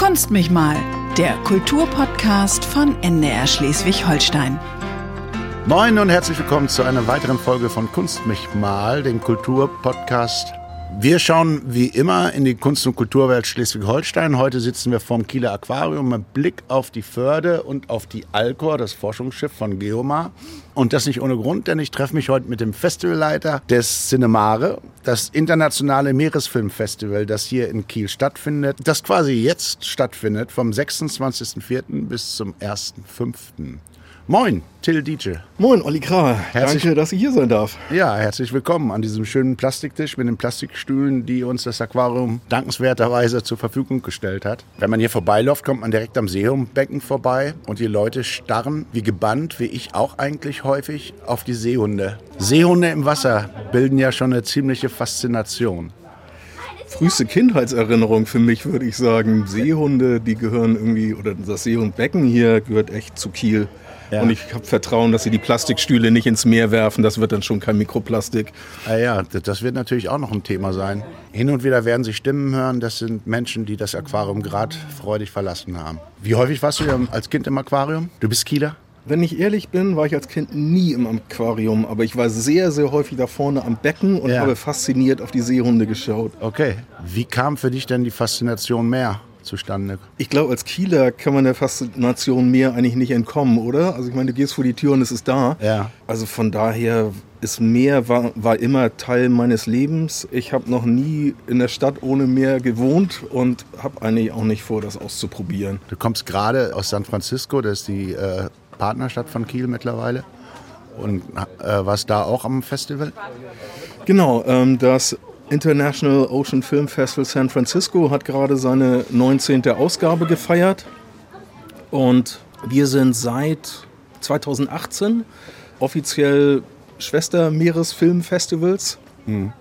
Kunst mich mal, der Kulturpodcast von NDR Schleswig-Holstein. Moin und herzlich willkommen zu einer weiteren Folge von Kunst mich mal, dem Kulturpodcast wir schauen wie immer in die Kunst- und Kulturwelt Schleswig-Holstein. Heute sitzen wir vorm Kieler Aquarium mit Blick auf die Förde und auf die Alcor, das Forschungsschiff von Geomar. Und das nicht ohne Grund, denn ich treffe mich heute mit dem Festivalleiter des Cinemare, das internationale Meeresfilmfestival, das hier in Kiel stattfindet, das quasi jetzt stattfindet, vom 26.04. bis zum 1.05. Moin, Till Dietsche. Moin, Olli Krah. Herzlich, Danke, dass ich hier sein darf. Ja, herzlich willkommen an diesem schönen Plastiktisch mit den Plastikstühlen, die uns das Aquarium dankenswerterweise zur Verfügung gestellt hat. Wenn man hier vorbeiläuft, kommt man direkt am Seehundbecken vorbei und die Leute starren wie gebannt, wie ich auch eigentlich häufig, auf die Seehunde. Seehunde im Wasser bilden ja schon eine ziemliche Faszination früheste Kindheitserinnerung für mich, würde ich sagen. Seehunde, die gehören irgendwie, oder das Seehundbecken hier gehört echt zu Kiel. Ja. Und ich habe Vertrauen, dass sie die Plastikstühle nicht ins Meer werfen. Das wird dann schon kein Mikroplastik. Ah ja, das wird natürlich auch noch ein Thema sein. Hin und wieder werden Sie Stimmen hören. Das sind Menschen, die das Aquarium gerade freudig verlassen haben. Wie häufig warst du als Kind im Aquarium? Du bist Kieler? Wenn ich ehrlich bin, war ich als Kind nie im Aquarium, aber ich war sehr, sehr häufig da vorne am Becken und ja. habe fasziniert auf die Seehunde geschaut. Okay. Wie kam für dich denn die Faszination mehr? Zustande? Ich glaube, als Kieler kann man der Faszination Meer eigentlich nicht entkommen, oder? Also ich meine, du gehst vor die Tür und es ist da. Ja. Also von daher ist Meer war, war immer Teil meines Lebens. Ich habe noch nie in der Stadt ohne Meer gewohnt und habe eigentlich auch nicht vor, das auszuprobieren. Du kommst gerade aus San Francisco, das ist die äh, Partnerstadt von Kiel mittlerweile. Und äh, warst da auch am Festival? Genau, ähm, das International Ocean Film Festival San Francisco hat gerade seine 19. Ausgabe gefeiert. Und wir sind seit 2018 offiziell Schwester Meeresfilmfestivals. Mhm.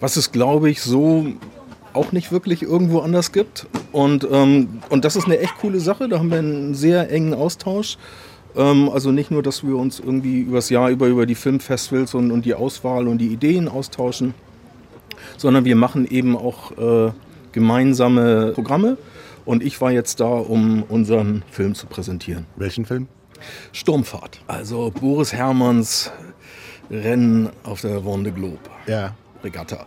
Was es, glaube ich, so auch nicht wirklich irgendwo anders gibt. Und, ähm, und das ist eine echt coole Sache. Da haben wir einen sehr engen Austausch. Ähm, also nicht nur, dass wir uns irgendwie übers Jahr über, über die Filmfestivals und, und die Auswahl und die Ideen austauschen, sondern wir machen eben auch äh, gemeinsame Programme. Und ich war jetzt da, um unseren Film zu präsentieren. Welchen Film? Sturmfahrt. Also Boris Hermanns Rennen auf der Vendée Globe. Ja. Regatta.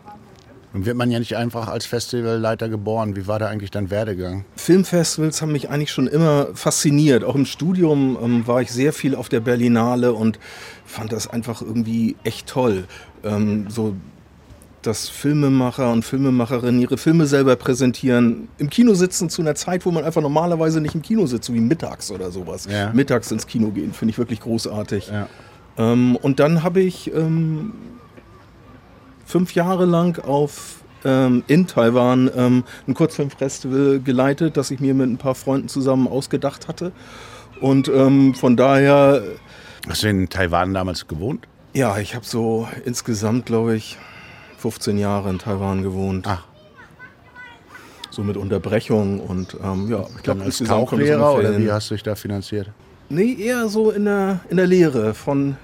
Nun wird man ja nicht einfach als Festivalleiter geboren. Wie war da eigentlich dein Werdegang? Filmfestivals haben mich eigentlich schon immer fasziniert. Auch im Studium ähm, war ich sehr viel auf der Berlinale und fand das einfach irgendwie echt toll. Ähm, so dass Filmemacher und Filmemacherinnen ihre Filme selber präsentieren, im Kino sitzen zu einer Zeit, wo man einfach normalerweise nicht im Kino sitzt, so wie mittags oder sowas. Ja. Mittags ins Kino gehen, finde ich wirklich großartig. Ja. Ähm, und dann habe ich ähm, fünf Jahre lang auf ähm, in Taiwan ähm, ein Kurzfilmfestival geleitet, das ich mir mit ein paar Freunden zusammen ausgedacht hatte. Und ähm, von daher. Hast du in Taiwan damals gewohnt? Ja, ich habe so insgesamt, glaube ich, 15 Jahre in Taiwan gewohnt. Ach. So mit Unterbrechung und ähm, ja, ich glaube, als Tauchlehrer oder wie hast du dich da finanziert? Nee, eher so in der, in der Lehre von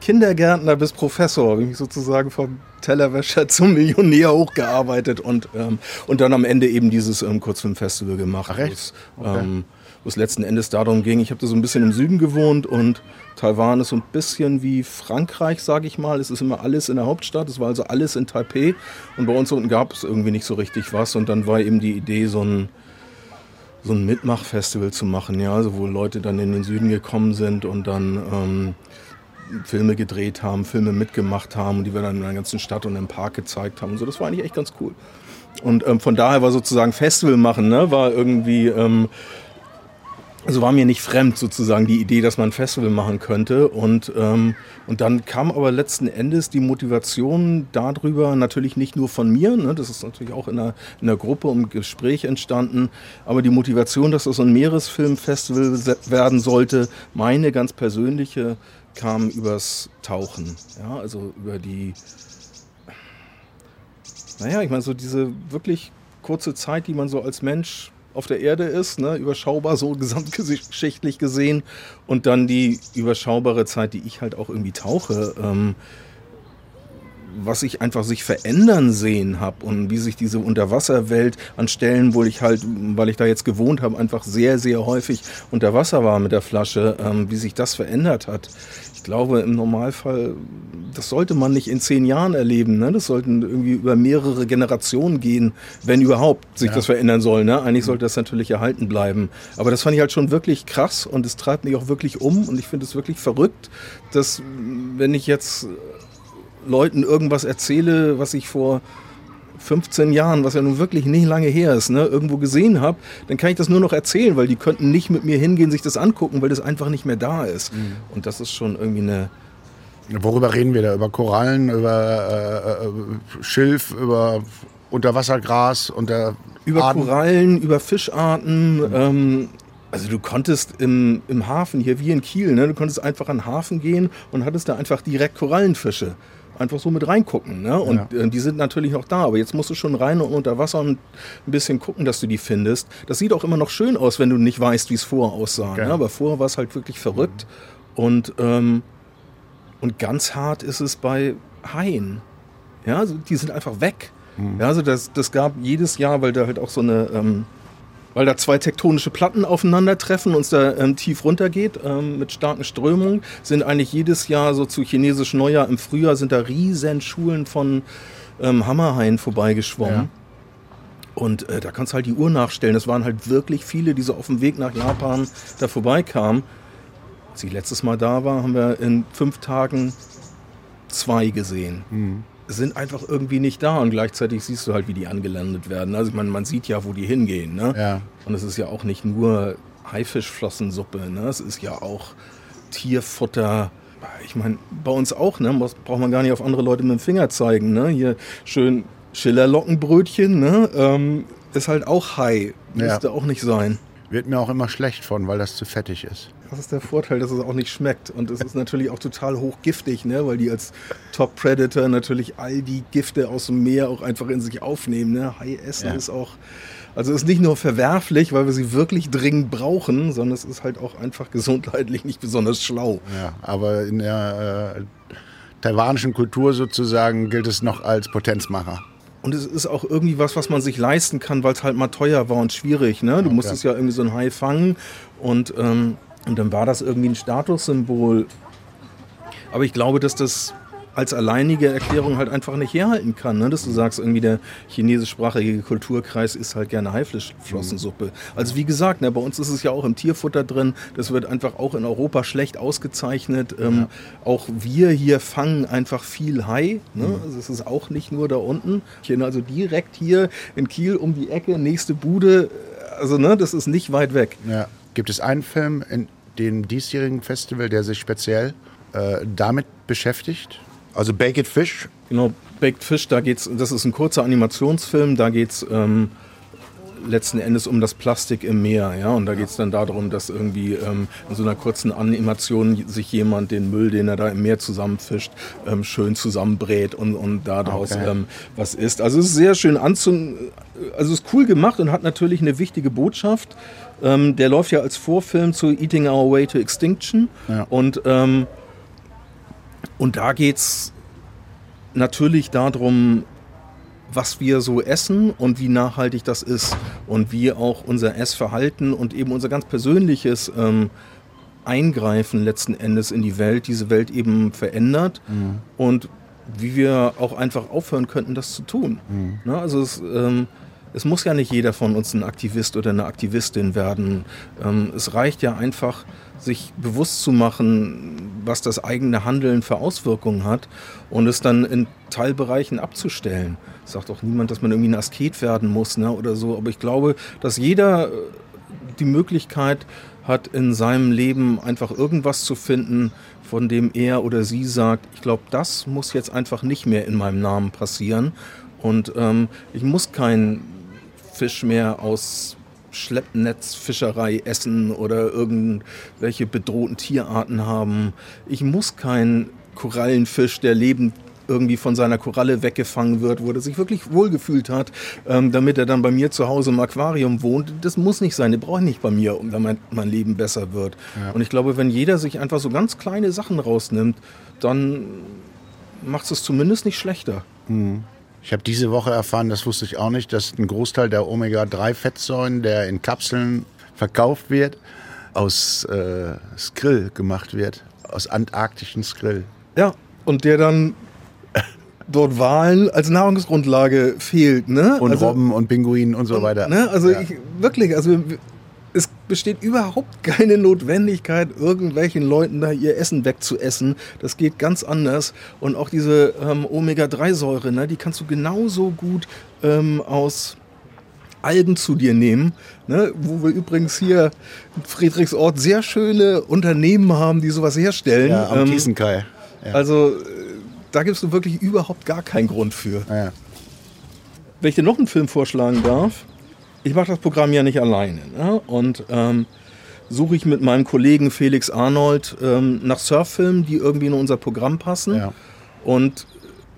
Kindergärtner bis Professor, habe ich mich sozusagen vom Tellerwäscher zum Millionär hochgearbeitet und, ähm, und dann am Ende eben dieses ähm, Kurzfilmfestival gemacht. Ach, echt? Okay. Ähm, wo es letzten Endes darum ging, ich habe da so ein bisschen im Süden gewohnt und Taiwan ist so ein bisschen wie Frankreich, sage ich mal. Es ist immer alles in der Hauptstadt, es war also alles in Taipei und bei uns unten gab es irgendwie nicht so richtig was und dann war eben die Idee, so ein, so ein Mitmachfestival zu machen, ja, also wo Leute dann in den Süden gekommen sind und dann ähm, Filme gedreht haben, Filme mitgemacht haben, die wir dann in der ganzen Stadt und im Park gezeigt haben und so. Das war eigentlich echt ganz cool. Und ähm, von daher war sozusagen Festival machen, ne, war irgendwie ähm, also war mir nicht fremd sozusagen die Idee, dass man ein Festival machen könnte. Und, ähm, und dann kam aber letzten Endes die Motivation darüber, natürlich nicht nur von mir, ne, das ist natürlich auch in der, in der Gruppe im Gespräch entstanden, aber die Motivation, dass das ein Meeresfilmfestival werden sollte, meine ganz persönliche, kam übers Tauchen. Ja, also über die, naja, ich meine, so diese wirklich kurze Zeit, die man so als Mensch auf der Erde ist, ne, überschaubar so gesamtgeschichtlich gesehen. Und dann die überschaubare Zeit, die ich halt auch irgendwie tauche, ähm, was ich einfach sich verändern sehen habe und wie sich diese Unterwasserwelt an Stellen, wo ich halt, weil ich da jetzt gewohnt habe, einfach sehr, sehr häufig unter Wasser war mit der Flasche, ähm, wie sich das verändert hat. Ich glaube, im Normalfall, das sollte man nicht in zehn Jahren erleben. Ne? Das sollten irgendwie über mehrere Generationen gehen, wenn überhaupt sich ja. das verändern soll. Ne? Eigentlich sollte das natürlich erhalten bleiben. Aber das fand ich halt schon wirklich krass und es treibt mich auch wirklich um und ich finde es wirklich verrückt, dass wenn ich jetzt Leuten irgendwas erzähle, was ich vor 15 Jahren, was ja nun wirklich nicht lange her ist, ne, irgendwo gesehen habe, dann kann ich das nur noch erzählen, weil die könnten nicht mit mir hingehen, sich das angucken, weil das einfach nicht mehr da ist. Mhm. Und das ist schon irgendwie eine. Worüber reden wir da? Über Korallen, über äh, äh Schilf, über Unterwassergras, unter über Arten? Korallen, über Fischarten. Mhm. Ähm, also du konntest im, im Hafen, hier wie in Kiel, ne, du konntest einfach an den Hafen gehen und hattest da einfach direkt Korallenfische einfach so mit reingucken. Ne? Und ja. Äh, die sind natürlich noch da, aber jetzt musst du schon rein und unter Wasser und ein bisschen gucken, dass du die findest. Das sieht auch immer noch schön aus, wenn du nicht weißt, wie es vorher aussah. Okay. Ne? Aber vorher war es halt wirklich verrückt. Mhm. Und, ähm, und ganz hart ist es bei Haien. Ja, also die sind einfach weg. Mhm. Ja, also das, das gab jedes Jahr, weil da halt auch so eine... Ähm, weil da zwei tektonische Platten aufeinandertreffen und es da ähm, tief runtergeht ähm, mit starken Strömungen, sind eigentlich jedes Jahr so zu chinesisch Neujahr im Frühjahr sind da riesen Schulen von ähm, Hammerhaien vorbeigeschwommen. Ja. Und äh, da kannst du halt die Uhr nachstellen. Es waren halt wirklich viele, die so auf dem Weg nach Japan da vorbeikamen. Als ich letztes Mal da war, haben wir in fünf Tagen zwei gesehen. Mhm sind einfach irgendwie nicht da und gleichzeitig siehst du halt, wie die angelandet werden. Also man, man sieht ja, wo die hingehen. Ne? Ja. Und es ist ja auch nicht nur Haifischflossensuppe, ne? es ist ja auch Tierfutter. Ich meine, bei uns auch, ne? braucht man gar nicht auf andere Leute mit dem Finger zeigen. Ne? Hier schön Schillerlockenbrötchen, ne? Ähm, ist halt auch Hai. Müsste ja. auch nicht sein. Wird mir auch immer schlecht von, weil das zu fettig ist. Das ist der Vorteil, dass es auch nicht schmeckt. Und es ist natürlich auch total hochgiftig, ne? weil die als Top Predator natürlich all die Gifte aus dem Meer auch einfach in sich aufnehmen. Ne? Hai essen ja. ist auch, also ist nicht nur verwerflich, weil wir sie wirklich dringend brauchen, sondern es ist halt auch einfach gesundheitlich nicht besonders schlau. Ja, aber in der äh, taiwanischen Kultur sozusagen gilt es noch als Potenzmacher. Und es ist auch irgendwie was, was man sich leisten kann, weil es halt mal teuer war und schwierig. Ne? Du okay. musstest ja irgendwie so ein Hai fangen und ähm, und dann war das irgendwie ein Statussymbol. Aber ich glaube, dass das als alleinige Erklärung halt einfach nicht herhalten kann. Ne? Dass du sagst, irgendwie der chinesischsprachige Kulturkreis ist halt gerne Haiflossenssuppe. Mhm. Also wie gesagt, ne, bei uns ist es ja auch im Tierfutter drin. Das wird einfach auch in Europa schlecht ausgezeichnet. Ähm, ja. Auch wir hier fangen einfach viel Hai. Ne? Mhm. Also es ist auch nicht nur da unten. Also direkt hier in Kiel um die Ecke, nächste Bude. Also ne, das ist nicht weit weg. Ja. Gibt es einen Film in dem diesjährigen Festival, der sich speziell äh, damit beschäftigt? Also Baked Fish? Genau, Baked Fish, da geht's, das ist ein kurzer Animationsfilm, da geht es ähm, letzten Endes um das Plastik im Meer. Ja? Und da geht es dann darum, dass irgendwie ähm, in so einer kurzen Animation sich jemand den Müll, den er da im Meer zusammenfischt, ähm, schön zusammenbrät und, und daraus okay. ähm, was isst. Also es ist sehr schön anzu... Also es ist cool gemacht und hat natürlich eine wichtige Botschaft. Ähm, der läuft ja als Vorfilm zu Eating Our Way to Extinction. Ja. Und, ähm, und da geht es natürlich darum, was wir so essen und wie nachhaltig das ist und wie auch unser Essverhalten und eben unser ganz persönliches ähm, Eingreifen letzten Endes in die Welt, diese Welt eben verändert mhm. und wie wir auch einfach aufhören könnten, das zu tun. Mhm. Ne? Also es, ähm, es muss ja nicht jeder von uns ein Aktivist oder eine Aktivistin werden. Ähm, es reicht ja einfach, sich bewusst zu machen, was das eigene Handeln für Auswirkungen hat und es dann in Teilbereichen abzustellen. Sagt auch niemand, dass man irgendwie ein Asket werden muss ne, oder so. Aber ich glaube, dass jeder äh, die Möglichkeit hat, in seinem Leben einfach irgendwas zu finden, von dem er oder sie sagt, ich glaube, das muss jetzt einfach nicht mehr in meinem Namen passieren. Und ähm, ich muss kein Fisch mehr aus Schleppnetzfischerei essen oder irgendwelche bedrohten Tierarten haben. Ich muss keinen Korallenfisch, der lebend irgendwie von seiner Koralle weggefangen wird, wo er sich wirklich wohlgefühlt hat, ähm, damit er dann bei mir zu Hause im Aquarium wohnt. Das muss nicht sein, den brauche ich nicht bei mir, damit mein Leben besser wird. Ja. Und ich glaube, wenn jeder sich einfach so ganz kleine Sachen rausnimmt, dann macht es zumindest nicht schlechter. Ich habe diese Woche erfahren, das wusste ich auch nicht, dass ein Großteil der Omega-3-Fettsäuren, der in Kapseln verkauft wird, aus äh, Skrill gemacht wird. Aus antarktischen Skrill. Ja, und der dann dort Wahlen als Nahrungsgrundlage fehlt. Ne? Und also, Robben und Pinguinen und so weiter. Ne? Also Ja. ich, wirklich, also es besteht überhaupt keine Notwendigkeit, irgendwelchen Leuten da ihr Essen wegzuessen. Das geht ganz anders. Und auch diese ähm, Omega-3-Säure, ne, die kannst du genauso gut ähm, aus Algen zu dir nehmen, ne, wo wir übrigens hier in Friedrichsort sehr schöne Unternehmen haben, die sowas herstellen. ja, am Ähm. Ja. also äh, da gibst du wirklich überhaupt gar keinen Grund für. ja. Wenn ich dir noch einen Film vorschlagen darf, ich mache das Programm ja nicht alleine. Ne? Und ähm, suche ich mit meinem Kollegen Felix Arnold ähm, nach Surffilmen, die irgendwie in unser Programm passen. Ja. Und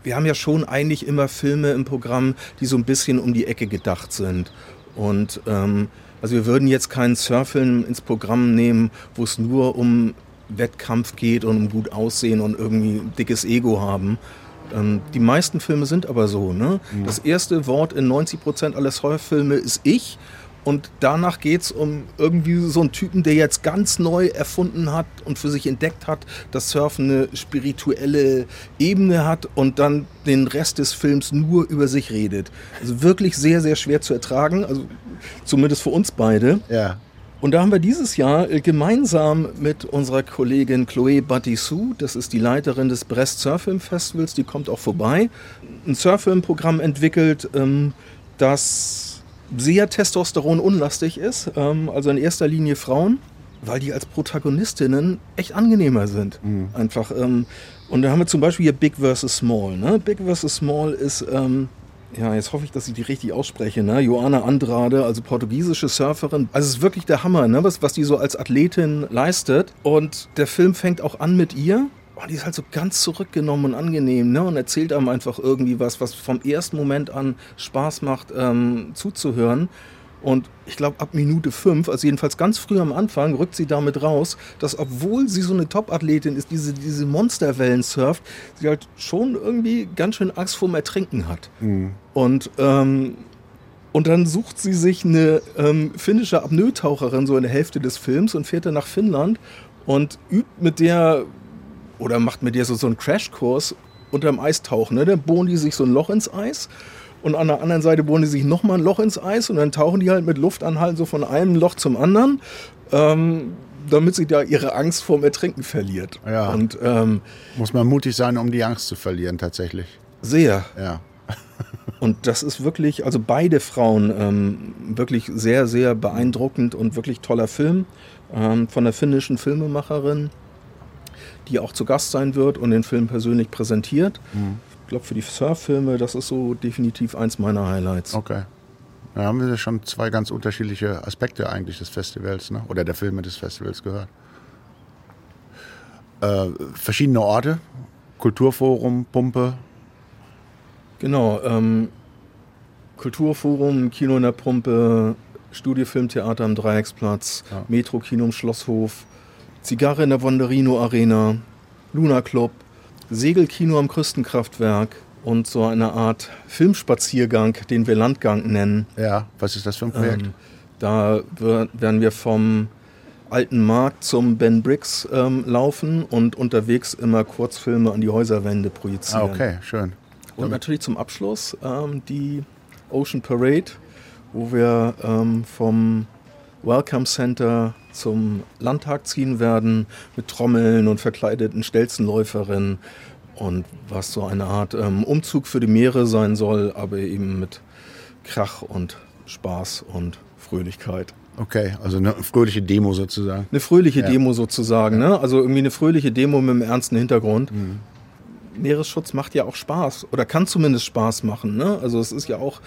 wir haben ja schon eigentlich immer Filme im Programm, die so ein bisschen um die Ecke gedacht sind. Und ähm, also wir würden jetzt keinen Surffilm ins Programm nehmen, wo es nur um Wettkampf geht und um gut aussehen und irgendwie ein dickes Ego haben. Ähm, die meisten Filme sind aber so. Ne? Das erste Wort in 90 Prozent aller Surffilme ist ich. Und danach geht es um irgendwie so einen Typen, der jetzt ganz neu erfunden hat und für sich entdeckt hat, dass Surfen eine spirituelle Ebene hat und dann den Rest des Films nur über sich redet. Also wirklich sehr, sehr schwer zu ertragen, also zumindest für uns beide. ja. Und da haben wir dieses Jahr äh, gemeinsam mit unserer Kollegin Chloé Batissou, das ist die Leiterin des Brest Surfilm Festivals, die kommt auch vorbei, ein Surfilm-Programm entwickelt, ähm, das sehr testosteronunlastig ist, ähm, also in erster Linie Frauen, weil die als Protagonistinnen echt angenehmer sind. Einfach. Ähm, und da haben wir zum Beispiel hier Big vs. Small. Ne? Big vs. Small ist ja, jetzt hoffe ich, dass ich die richtig ausspreche, ne? Joana Andrade, also portugiesische Surferin. Also es ist wirklich der Hammer, ne? was, was die so als Athletin leistet. Und der Film fängt auch an mit ihr. Und die ist halt so ganz zurückgenommen und angenehm, ne? Und erzählt einem einfach irgendwie was, was vom ersten Moment an Spaß macht, ähm, zuzuhören. Und ich glaube, ab Minute fünf, also jedenfalls ganz früh am Anfang, rückt sie damit raus, dass obwohl sie so eine Top-Athletin ist, diese, diese Monsterwellen surft, sie halt schon irgendwie ganz schön Angst vorm Ertrinken hat. Und, ähm, und dann sucht sie sich eine ähm, finnische Apnoe-Taucherin so in der Hälfte des Films und fährt dann nach Finnland und übt mit der oder macht mit der so, so einen Crashkurs unterm Eistauchen. Ne? Dann bohren die sich so ein Loch ins Eis und an der anderen Seite bohren die sich nochmal ein Loch ins Eis und dann tauchen die halt mit Luftanhalten so von einem Loch zum anderen, ähm, damit sie da ihre Angst vorm Ertrinken verliert. Ja. Und ähm, Muss man mutig sein, um die Angst zu verlieren, tatsächlich. sehr. Ja. Und das ist wirklich, also beide Frauen, ähm, wirklich sehr, sehr beeindruckend und wirklich toller Film ähm, von der finnischen Filmemacherin, die auch zu Gast sein wird und den Film persönlich präsentiert. Ich glaube, für die Surffilme, das ist so definitiv eins meiner Highlights. Okay. Da haben wir schon zwei ganz unterschiedliche Aspekte eigentlich des Festivals, ne? oder der Filme des Festivals gehört. Äh, verschiedene Orte, Kulturforum, Pumpe. Genau, ähm, Kulturforum, Kino in der Pumpe, Studiofilmtheater am Dreiecksplatz, Ja. Metro-Kino im Schlosshof, Zigarre in der Wanderino Arena, Luna Club, Segelkino am Küstenkraftwerk und so eine Art Filmspaziergang, den wir Landgang nennen. Ja, was ist das für ein Projekt? Ähm, da wer- werden wir vom alten Markt zum Ben Briggs ähm, laufen und unterwegs immer Kurzfilme an die Häuserwände ah, projizieren. okay, schön. Und natürlich zum Abschluss ähm, die Ocean Parade, wo wir ähm, vom Welcome Center zum Landtag ziehen werden mit Trommeln und verkleideten Stelzenläuferinnen und was so eine Art ähm, Umzug für die Meere sein soll, aber eben mit Krach und Spaß und Fröhlichkeit. Okay, also eine fröhliche Demo sozusagen. Eine fröhliche Ja. Demo sozusagen, ne? Also irgendwie eine fröhliche Demo mit einem ernsten Hintergrund. Meeresschutz macht ja auch Spaß oder kann zumindest Spaß machen, ne? Also es ist ja auch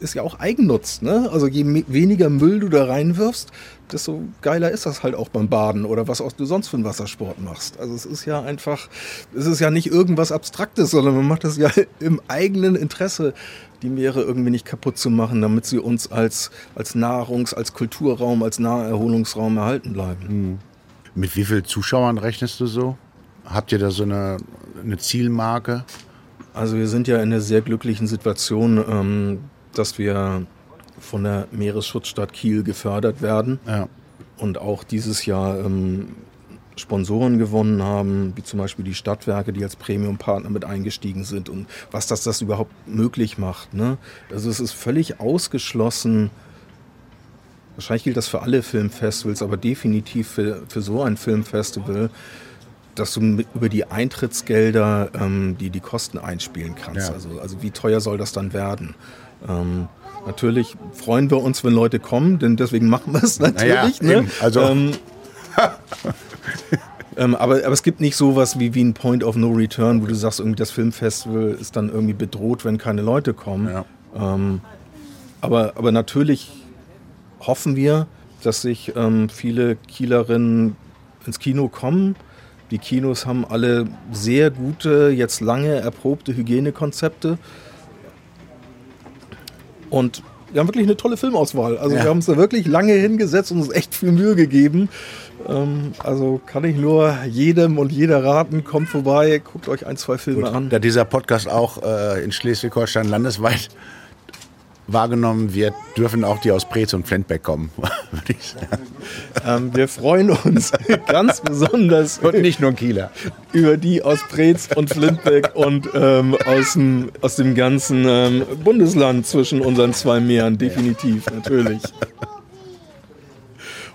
ist ja auch Eigennutz, ne? Also je weniger Müll du da reinwirfst, desto geiler ist das halt auch beim Baden oder was auch du sonst für einen Wassersport machst. Also es ist ja einfach, es ist ja nicht irgendwas Abstraktes, sondern man macht das ja im eigenen Interesse, die Meere irgendwie nicht kaputt zu machen, damit sie uns als, als Nahrungs-, als Kulturraum, als Naherholungsraum erhalten bleiben. Mit wie vielen Zuschauern rechnest du so? Habt ihr da so eine eine Zielmarke? Also wir sind ja in einer sehr glücklichen Situation, ähm, dass wir von der Meeresschutzstadt Kiel gefördert werden Ja. und auch dieses Jahr ähm, Sponsoren gewonnen haben, wie zum Beispiel die Stadtwerke, die als Premium-Partner mit eingestiegen sind und was das das überhaupt möglich macht. Ne? Also es ist völlig ausgeschlossen, wahrscheinlich gilt das für alle Filmfestivals, aber definitiv für, für so ein Filmfestival, dass du mit, über die Eintrittsgelder ähm, die, die Kosten einspielen kannst. Ja. Also, also wie teuer soll das dann werden? Ähm, natürlich freuen wir uns, wenn Leute kommen, denn deswegen machen wir es natürlich. Naja, ne? Also- ähm, ähm, aber, aber es gibt nicht sowas wie, wie ein Point of No Return, wo du sagst, irgendwie das Filmfestival ist dann irgendwie bedroht, wenn keine Leute kommen. Ja. Ähm, aber, aber natürlich hoffen wir, dass sich ähm, viele Kielerinnen ins Kino kommen. Die Kinos haben alle sehr gute, jetzt lange erprobte Hygienekonzepte. Und wir haben wirklich eine tolle Filmauswahl. Also Ja. wir haben uns da wirklich lange hingesetzt und uns echt viel Mühe gegeben. Ähm, also kann ich nur jedem und jeder raten, kommt vorbei, guckt euch ein, zwei Filme an. Da dieser Podcast auch äh, in Schleswig-Holstein landesweit wahrgenommen wird, dürfen auch die aus Preetz und Flensburg kommen, würde ich sagen. Ähm, wir freuen uns ganz besonders Und nicht nur Kieler. über die aus Preetz und Flintbeck und ähm, aus, dem, aus dem ganzen ähm, Bundesland zwischen unseren zwei Meeren, definitiv, natürlich.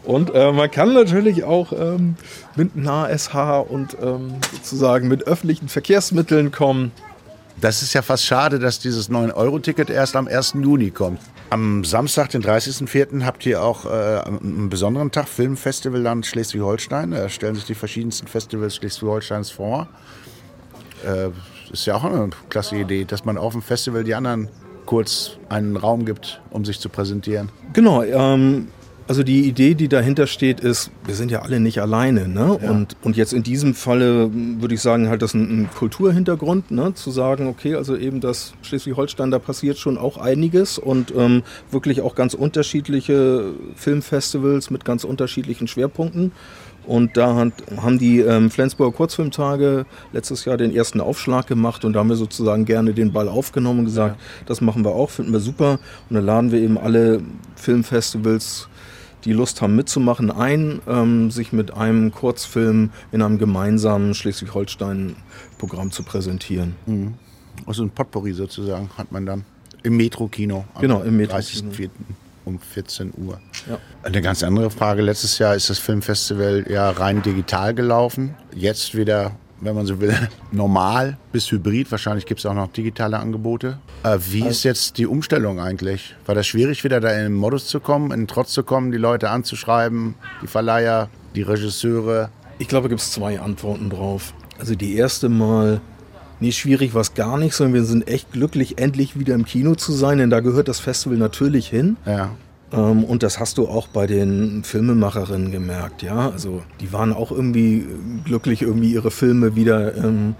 Und äh, man kann natürlich auch ähm, mit NASH und ähm, sozusagen mit öffentlichen Verkehrsmitteln kommen. Das ist ja fast schade, dass dieses 9-Euro-Ticket erst am 1. Juni kommt. Am Samstag, den 30.04., habt ihr auch äh, einen besonderen Tag, Filmfestivalland Schleswig-Holstein. Da stellen sich die verschiedensten Festivals Schleswig-Holsteins vor. Äh, ist ja auch eine klasse Idee, dass man auf dem Festival die anderen kurz einen Raum gibt, um sich zu präsentieren. Genau, ähm, also die Idee, die dahinter steht, ist, wir sind ja alle nicht alleine. Ne? Ja. Und, und jetzt in diesem Falle m, würde ich sagen, halt das ein, ein Kulturhintergrund, ne? zu sagen, okay, also eben das Schleswig-Holstein, da passiert schon auch einiges und ähm, wirklich auch ganz unterschiedliche Filmfestivals mit ganz unterschiedlichen Schwerpunkten. Und da hat, haben die ähm, Flensburger Kurzfilmtage letztes Jahr den ersten Aufschlag gemacht und da haben wir sozusagen gerne den Ball aufgenommen und gesagt, das machen wir auch, finden wir super. Und dann laden wir eben alle Filmfestivals, die Lust haben mitzumachen, ein, ähm, sich mit einem Kurzfilm in einem gemeinsamen Schleswig-Holstein-Programm zu präsentieren. Also ein Potpourri sozusagen hat man dann im Metro-Kino. Genau, im Metro-Kino. 30.04. um 14 Uhr. Ja. Eine ganz andere Frage. Letztes Jahr ist das Filmfestival ja rein digital gelaufen. Jetzt wieder, wenn man so will, normal bis hybrid. Wahrscheinlich gibt es auch noch digitale Angebote. Äh, wie ist jetzt die Umstellung eigentlich? War das schwierig, wieder da in den Modus zu kommen, in den Trotz zu kommen, die Leute anzuschreiben, die Verleiher, die Regisseure? Ich glaube, gibt es zwei Antworten drauf. Also die erste Mal, nee, schwierig war es gar nicht, sondern wir sind echt glücklich, endlich wieder im Kino zu sein, denn da gehört das Festival natürlich hin. Ja. Ähm, und das hast du auch bei den Filmemacherinnen gemerkt, ja. Also die waren auch irgendwie glücklich, irgendwie ihre Filme wieder ähm,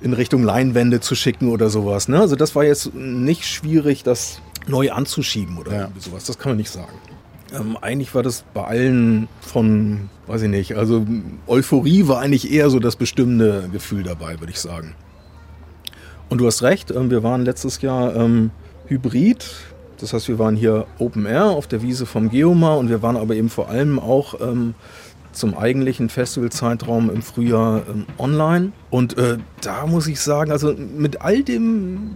in Richtung Leinwände zu schicken oder sowas. Ne? Also das war jetzt nicht schwierig, das neu anzuschieben oder Ja. sowas. Das kann man nicht sagen. Ähm, eigentlich war das bei allen von, weiß ich nicht, also Euphorie war eigentlich eher so das bestimmende Gefühl dabei, würde ich sagen. Und du hast recht, ähm, wir waren letztes Jahr ähm, Hybrid. Das heißt, wir waren hier Open Air auf der Wiese vom Geomar und wir waren aber eben vor allem auch ähm, zum eigentlichen Festivalzeitraum im Frühjahr ähm, online. Und äh, da muss ich sagen, also mit all dem,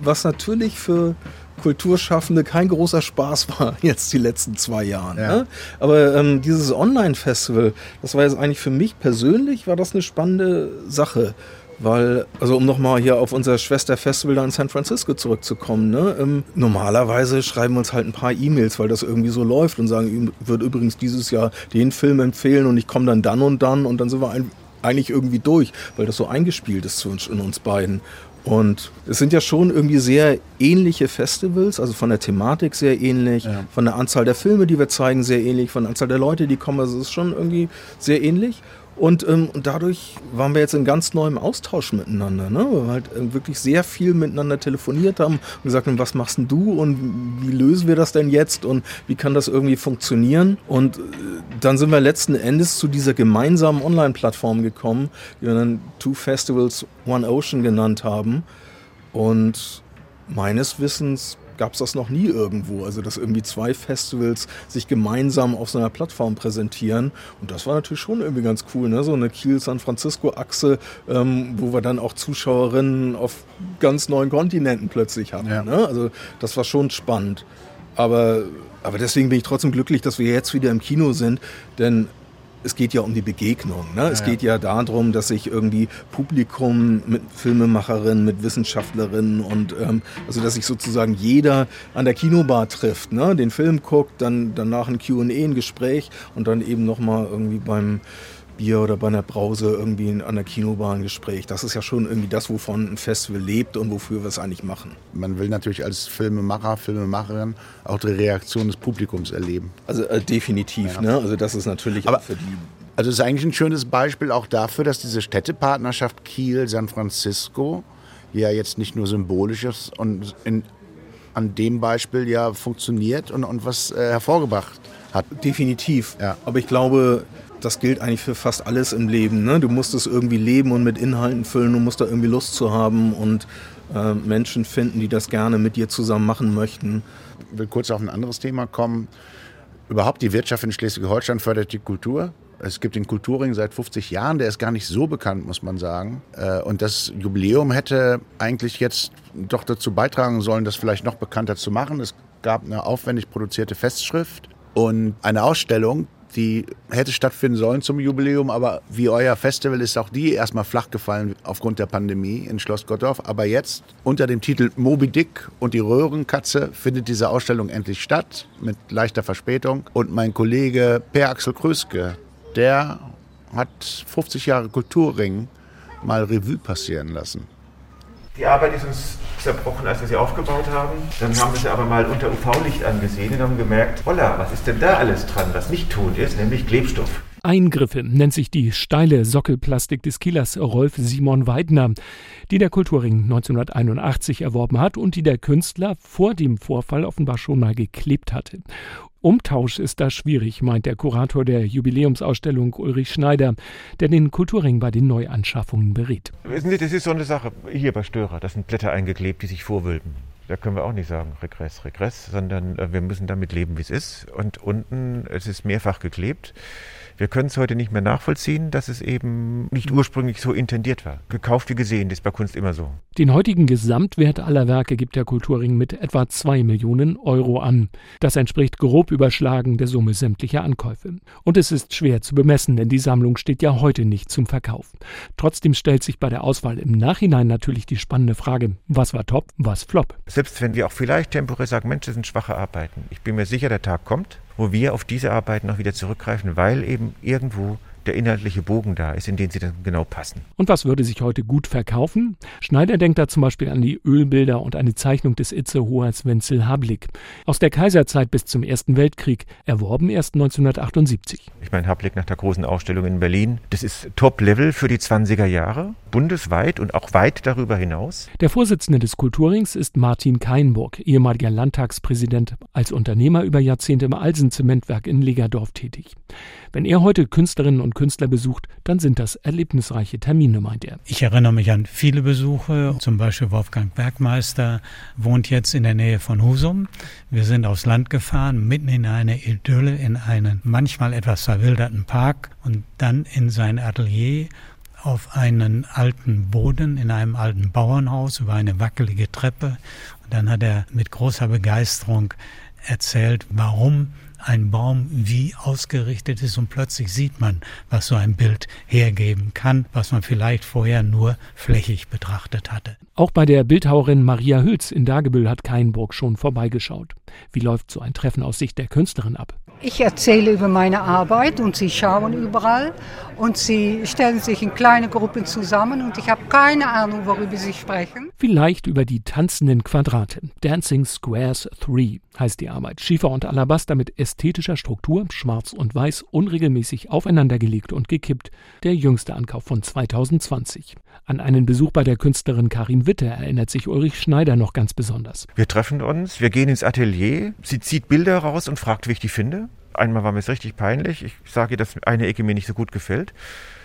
was natürlich für Kulturschaffende kein großer Spaß war jetzt die letzten zwei Jahre. Ja. Ne? Aber ähm, dieses Online-Festival, das war jetzt eigentlich für mich persönlich, war das eine spannende Sache. Weil, also um nochmal hier auf unser Schwesterfestival da in San Francisco zurückzukommen, ne? ähm, normalerweise schreiben wir uns halt ein paar E-Mails, weil das irgendwie so läuft und sagen, ich würde übrigens dieses Jahr den Film empfehlen und ich komme dann dann und dann und dann sind wir ein, eigentlich irgendwie durch, weil das so eingespielt ist uns, in uns beiden. Und es sind ja schon irgendwie sehr ähnliche Festivals, also von der Thematik sehr ähnlich, Ja. von der Anzahl der Filme, die wir zeigen, sehr ähnlich, von der Anzahl der Leute, die kommen, also es ist schon irgendwie sehr ähnlich. Und, ähm, und dadurch waren wir jetzt in ganz neuem Austausch miteinander, ne? weil wir halt äh, wirklich sehr viel miteinander telefoniert haben und gesagt haben, was machst denn du und wie lösen wir das denn jetzt und wie kann das irgendwie funktionieren? Und äh, dann sind wir letzten Endes zu dieser gemeinsamen Online-Plattform gekommen, die wir dann Two Festivals, One Ocean genannt haben. Und meines Wissens gab es das noch nie irgendwo. Also, dass irgendwie zwei Festivals sich gemeinsam auf so einer Plattform präsentieren. Und das war natürlich schon irgendwie ganz cool, ne? So eine Kiel-San Francisco-Achse, ähm, wo wir dann auch Zuschauerinnen auf ganz neuen Kontinenten plötzlich hatten. Ja. Ne? Also, das war schon spannend. Aber, aber deswegen bin ich trotzdem glücklich, dass wir jetzt wieder im Kino sind, denn es geht ja um die Begegnung. Ne? Es ja, geht ja darum, dass sich irgendwie Publikum mit Filmemacherinnen, mit Wissenschaftlerinnen und ähm, also dass sich sozusagen jeder an der Kinobar trifft, ne? den Film guckt, dann danach ein Q&A, ein Gespräch und dann eben nochmal irgendwie beim Bier oder bei einer Brause irgendwie an der Kinobahn ein Gespräch. Das ist ja schon irgendwie das, wovon ein Festival lebt und wofür wir es eigentlich machen. Man will natürlich als Filmemacher, Filmemacherin auch die Reaktion des Publikums erleben. Also äh, definitiv, ja. ne? Also das ist natürlich Aber für die also es ist eigentlich ein schönes Beispiel auch dafür, dass diese Städtepartnerschaft Kiel, San Francisco ja jetzt nicht nur symbolisch ist und in, an dem Beispiel ja funktioniert und, und was äh, hervorgebracht hat. Definitiv. Ja. Aber ich glaube, das gilt eigentlich für fast alles im Leben. Ne? Du musst es irgendwie leben und mit Inhalten füllen, du musst da irgendwie Lust zu haben und äh, Menschen finden, die das gerne mit dir zusammen machen möchten. Ich will kurz auf ein anderes Thema kommen. Überhaupt die Wirtschaft in Schleswig-Holstein fördert die Kultur. Es gibt den Kulturring seit 50 Jahren, der ist gar nicht so bekannt, muss man sagen. Äh, und das Jubiläum hätte eigentlich jetzt doch dazu beitragen sollen, das vielleicht noch bekannter zu machen. Es gab eine aufwendig produzierte Festschrift und eine Ausstellung, die hätte stattfinden sollen zum Jubiläum, aber wie euer Festival ist auch die erstmal flach gefallen aufgrund der Pandemie in Schloss Gottorf. Aber jetzt unter dem Titel Moby Dick und die Röhrenkatze findet diese Ausstellung endlich statt mit leichter Verspätung. Und mein Kollege Per Axel Kröske, der hat 50 Jahre Kulturring mal Revue passieren lassen. Die Arbeit ist uns zerbrochen, als wir sie aufgebaut haben. Dann haben wir sie aber mal unter UV-Licht angesehen und haben gemerkt, holla, was ist denn da alles dran, was nicht tot ist, nämlich Klebstoff. Eingriffe nennt sich die steile Sockelplastik des Kielers Rolf Simon Weidner, die der Kulturring 1981 erworben hat und die der Künstler vor dem Vorfall offenbar schon mal geklebt hatte. Umtausch ist da schwierig, meint der Kurator der Jubiläumsausstellung Ulrich Schneider, der den Kulturring bei den Neuanschaffungen berät. Wissen Sie, das ist so eine Sache hier bei Störer. Das sind Blätter eingeklebt, die sich vorwölben. Da können wir auch nicht sagen, Regress, Regress, sondern äh, wir müssen damit leben, wie es ist. Und unten, es ist mehrfach geklebt. Wir können es heute nicht mehr nachvollziehen, dass es eben nicht ursprünglich so intendiert war. Gekauft wie gesehen, das ist bei Kunst immer so. Den heutigen Gesamtwert aller Werke gibt der Kulturring mit etwa 2 Millionen Euro an. Das entspricht grob überschlagen der Summe sämtlicher Ankäufe. Und es ist schwer zu bemessen, denn die Sammlung steht ja heute nicht zum Verkauf. Trotzdem stellt sich bei der Auswahl im Nachhinein natürlich die spannende Frage, was war top, was flop. Selbst wenn wir auch vielleicht temporär sagen, Mensch, das sind schwache Arbeiten. Ich bin mir sicher, der Tag kommt, wo wir auf diese Arbeiten auch wieder zurückgreifen, weil eben irgendwo der inhaltliche Bogen da ist, in den sie dann genau passen. Und was würde sich heute gut verkaufen? Schneider denkt da zum Beispiel an die Ölbilder und eine Zeichnung des Itzehoers Wenzel Hablik. Aus der Kaiserzeit bis zum Ersten Weltkrieg, erworben erst 1978. Ich meine, Hablik nach der großen Ausstellung in Berlin, das ist Top-Level für die 20er Jahre, bundesweit und auch weit darüber hinaus. Der Vorsitzende des Kulturrings ist Martin Keinburg, ehemaliger Landtagspräsident, als Unternehmer über Jahrzehnte im Alsen-Zementwerk in Legerdorf tätig. Wenn er heute Künstlerinnen und Künstler besucht, dann sind das erlebnisreiche Termine, meint er. Ich erinnere mich an viele Besuche. Zum Beispiel Wolfgang Bergmeister wohnt jetzt in der Nähe von Husum. Wir sind aufs Land gefahren, mitten in eine Idylle, in einen manchmal etwas verwilderten Park und dann in sein Atelier auf einen alten Boden in einem alten Bauernhaus über eine wackelige Treppe. Und dann hat er mit großer Begeisterung erzählt, warum ein Baum wie ausgerichtet ist und plötzlich sieht man, was so ein Bild hergeben kann, was man vielleicht vorher nur flächig betrachtet hatte. Auch bei der Bildhauerin Maria Hülz in Dagebüll hat Keinburg schon vorbeigeschaut. Wie läuft so ein Treffen aus Sicht der Künstlerin ab? Ich erzähle über meine Arbeit und sie schauen überall und sie stellen sich in kleine Gruppen zusammen und ich habe keine Ahnung, worüber sie sprechen. Vielleicht über die tanzenden Quadrate. Dancing Squares 3 heißt die Arbeit. Schiefer und Alabaster mit ästhetischer Struktur, schwarz und weiß, unregelmäßig aufeinandergelegt und gekippt. Der jüngste Ankauf von 2020. An einen Besuch bei der Künstlerin Karin Witte erinnert sich Ulrich Schneider noch ganz besonders. Wir treffen uns, wir gehen ins Atelier, sie zieht Bilder raus und fragt, wie ich die finde. Einmal war mir es richtig peinlich. Ich sage ihr, dass eine Ecke mir nicht so gut gefällt.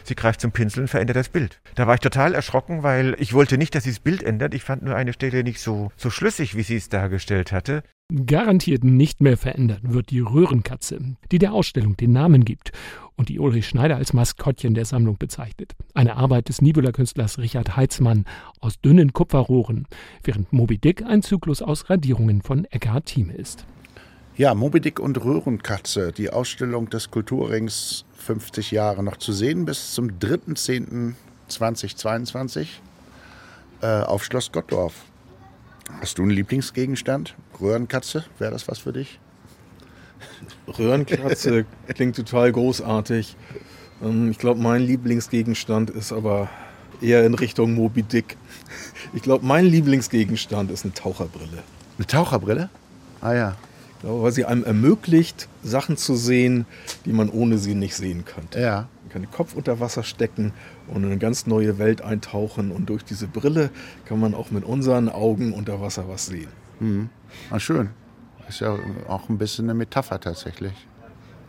Sie greift zum Pinsel und verändert das Bild. Da war ich total erschrocken, weil ich wollte nicht, dass sie das Bild ändert. Ich fand nur eine Stelle nicht so, so schlüssig, wie sie es dargestellt hatte. Garantiert nicht mehr verändert wird die Röhrenkatze, die der Ausstellung den Namen gibt und die Ulrich Schneider als Maskottchen der Sammlung bezeichnet. Eine Arbeit des Nibeler-Künstlers Richard Heitzmann aus dünnen Kupferrohren, während Moby Dick ein Zyklus aus Radierungen von Eckhard Thieme ist. Ja, Moby Dick und Röhrenkatze, die Ausstellung des Kulturrings 50 Jahre noch zu sehen bis zum 3.10.2022 äh, auf Schloss Gottdorf. Hast du einen Lieblingsgegenstand? Röhrenkatze, wäre das was für dich? Röhrenkatze klingt total großartig. Ähm, ich glaube, mein Lieblingsgegenstand ist aber eher in Richtung Moby Dick. Ich glaube, mein Lieblingsgegenstand ist eine Taucherbrille. Eine Taucherbrille? Ah ja. Weil sie einem ermöglicht, Sachen zu sehen, die man ohne sie nicht sehen könnte. Ja. Man kann den Kopf unter Wasser stecken und in eine ganz neue Welt eintauchen. Und durch diese Brille kann man auch mit unseren Augen unter Wasser was sehen. Mhm. Ah, schön. Ist ja auch ein bisschen eine Metapher tatsächlich.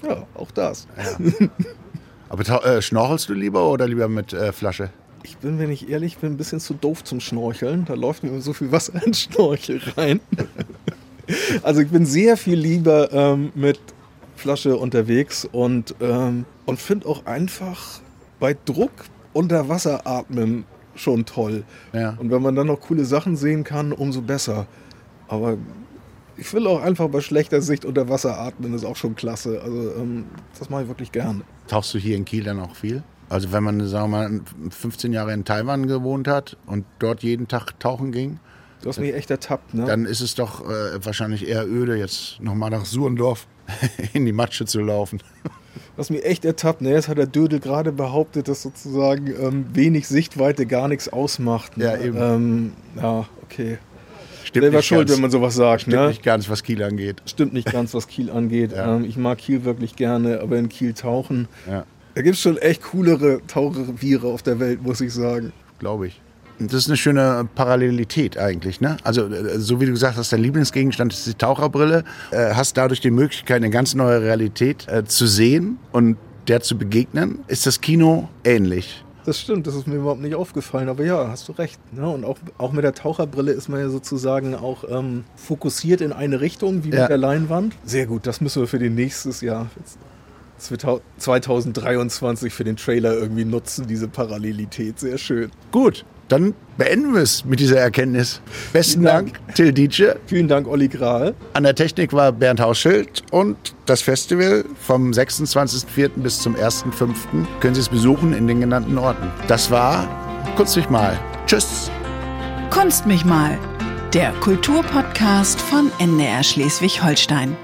Ja, auch das. Ja. Aber äh, schnorchelst du lieber oder lieber mit äh, Flasche? Ich bin, wenn ich ehrlich bin, ein bisschen zu doof zum Schnorcheln. Da läuft mir so viel Wasser ins Schnorchel rein. Also ich bin sehr viel lieber ähm, mit Flasche unterwegs und, ähm, und finde auch einfach bei Druck unter Wasser atmen schon toll. Ja. Und wenn man dann noch coole Sachen sehen kann, umso besser. Aber ich will auch einfach bei schlechter Sicht unter Wasser atmen, ist auch schon klasse. Also ähm, das mache ich wirklich gerne. Tauchst du hier in Kiel dann auch viel? Also wenn man, sagen wir mal, 15 Jahre in Taiwan gewohnt hat und dort jeden Tag tauchen ging, Du hast mich echt ertappt, ne? dann ist es doch äh, wahrscheinlich eher öde, jetzt nochmal nach Surendorf in die Matsche zu laufen. Du hast mich echt ertappt, ne? Jetzt hat der Dödel gerade behauptet, dass sozusagen ähm, wenig Sichtweite gar nichts ausmacht. Ne? Ja, eben. Ähm, ja, okay. Stimmt Selber nicht schuld, ganz. wenn man sowas sagt, Stimmt ne? nicht ganz, was Kiel angeht. Stimmt nicht ganz, was Kiel angeht. Ja. Ähm, ich mag Kiel wirklich gerne, aber in Kiel tauchen. Ja, Da gibt es schon echt coolere Tauchreviere auf der Welt, muss ich sagen. glaube ich. Das ist eine schöne Parallelität eigentlich. Ne? Also, äh, so wie du gesagt hast, dein Lieblingsgegenstand ist die Taucherbrille. Äh, hast dadurch die Möglichkeit, eine ganz neue Realität äh, zu sehen und der zu begegnen. Ist das Kino ähnlich? Das stimmt, das ist mir überhaupt nicht aufgefallen, aber ja, hast du recht. Ne? Und auch, auch mit der Taucherbrille ist man ja sozusagen auch ähm, fokussiert in eine Richtung, wie Ja. mit der Leinwand. Sehr gut, das müssen wir für den nächstes Jahr, jetzt 2023 für den Trailer irgendwie nutzen, diese Parallelität. Sehr schön. Gut, dann beenden wir es mit dieser Erkenntnis. Besten Vielen Dank, Dank. Till Dietsche. Vielen Dank, Olli Grahl. An der Technik war Bernd Hausschild und das Festival vom 26.04. bis zum 1.05. können Sie es besuchen in den genannten Orten. Das war Kunst mich mal. Tschüss. Kunst mich mal, der Kulturpodcast von NDR Schleswig-Holstein.